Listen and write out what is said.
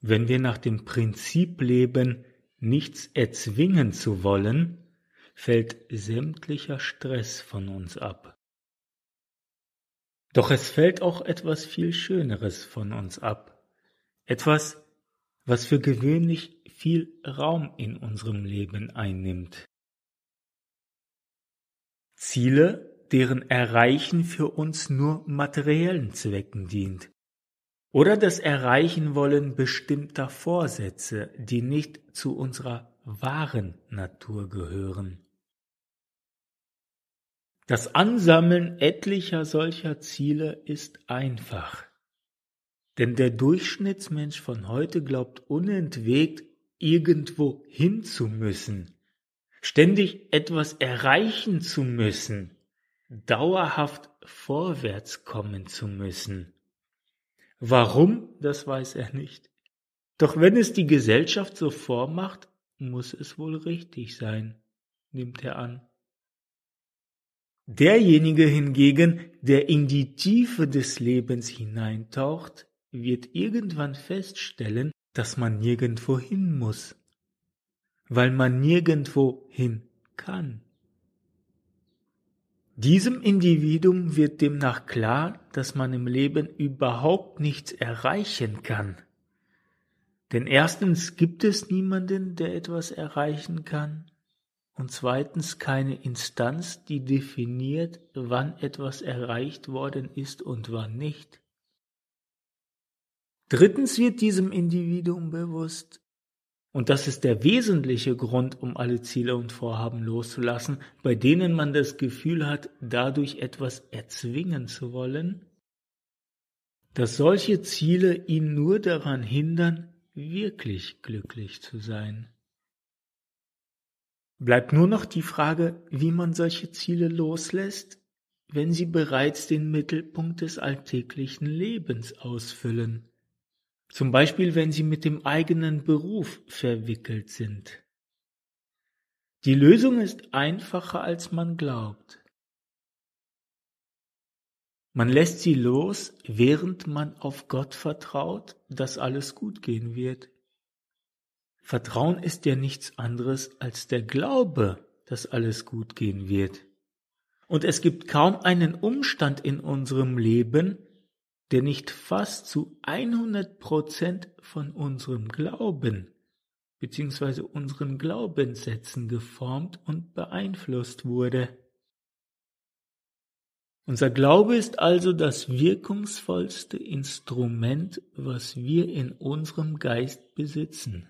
Wenn wir nach dem Prinzip leben, nichts erzwingen zu wollen, fällt sämtlicher Stress von uns ab. Doch es fällt auch etwas viel Schöneres von uns ab. Etwas, was für gewöhnlich viel Raum in unserem Leben einnimmt. Ziele, deren Erreichen für uns nur materiellen Zwecken dient. Oder das Erreichen wollen bestimmter Vorsätze, die nicht zu unserer wahren Natur gehören. Das Ansammeln etlicher solcher Ziele ist einfach. Denn der Durchschnittsmensch von heute glaubt unentwegt, irgendwo hin zu müssen, ständig etwas erreichen zu müssen, dauerhaft vorwärts kommen zu müssen. Warum, das weiß er nicht. Doch wenn es die Gesellschaft so vormacht, muss es wohl richtig sein, nimmt er an. Derjenige hingegen, der in die Tiefe des Lebens hineintaucht, wird irgendwann feststellen, dass man nirgendwo hin muss, weil man nirgendwo hin kann. Diesem Individuum wird demnach klar, dass man im Leben überhaupt nichts erreichen kann. Denn erstens gibt es niemanden, der etwas erreichen kann, und zweitens keine Instanz, die definiert, wann etwas erreicht worden ist und wann nicht. Drittens wird diesem Individuum bewusst, und das ist der wesentliche Grund, um alle Ziele und Vorhaben loszulassen, bei denen man das Gefühl hat, dadurch etwas erzwingen zu wollen, dass solche Ziele ihn nur daran hindern, wirklich glücklich zu sein. Bleibt nur noch die Frage, wie man solche Ziele loslässt, wenn sie bereits den Mittelpunkt des alltäglichen Lebens ausfüllen. Zum Beispiel, wenn sie mit dem eigenen Beruf verwickelt sind. Die Lösung ist einfacher, als man glaubt. Man lässt sie los, während man auf Gott vertraut, dass alles gut gehen wird. Vertrauen ist ja nichts anderes als der Glaube, dass alles gut gehen wird. Und es gibt kaum einen Umstand in unserem Leben, der nicht fast zu 100 Prozent von unserem Glauben bzw. unseren Glaubenssätzen geformt und beeinflusst wurde. Unser Glaube ist also das wirkungsvollste Instrument, was wir in unserem Geist besitzen.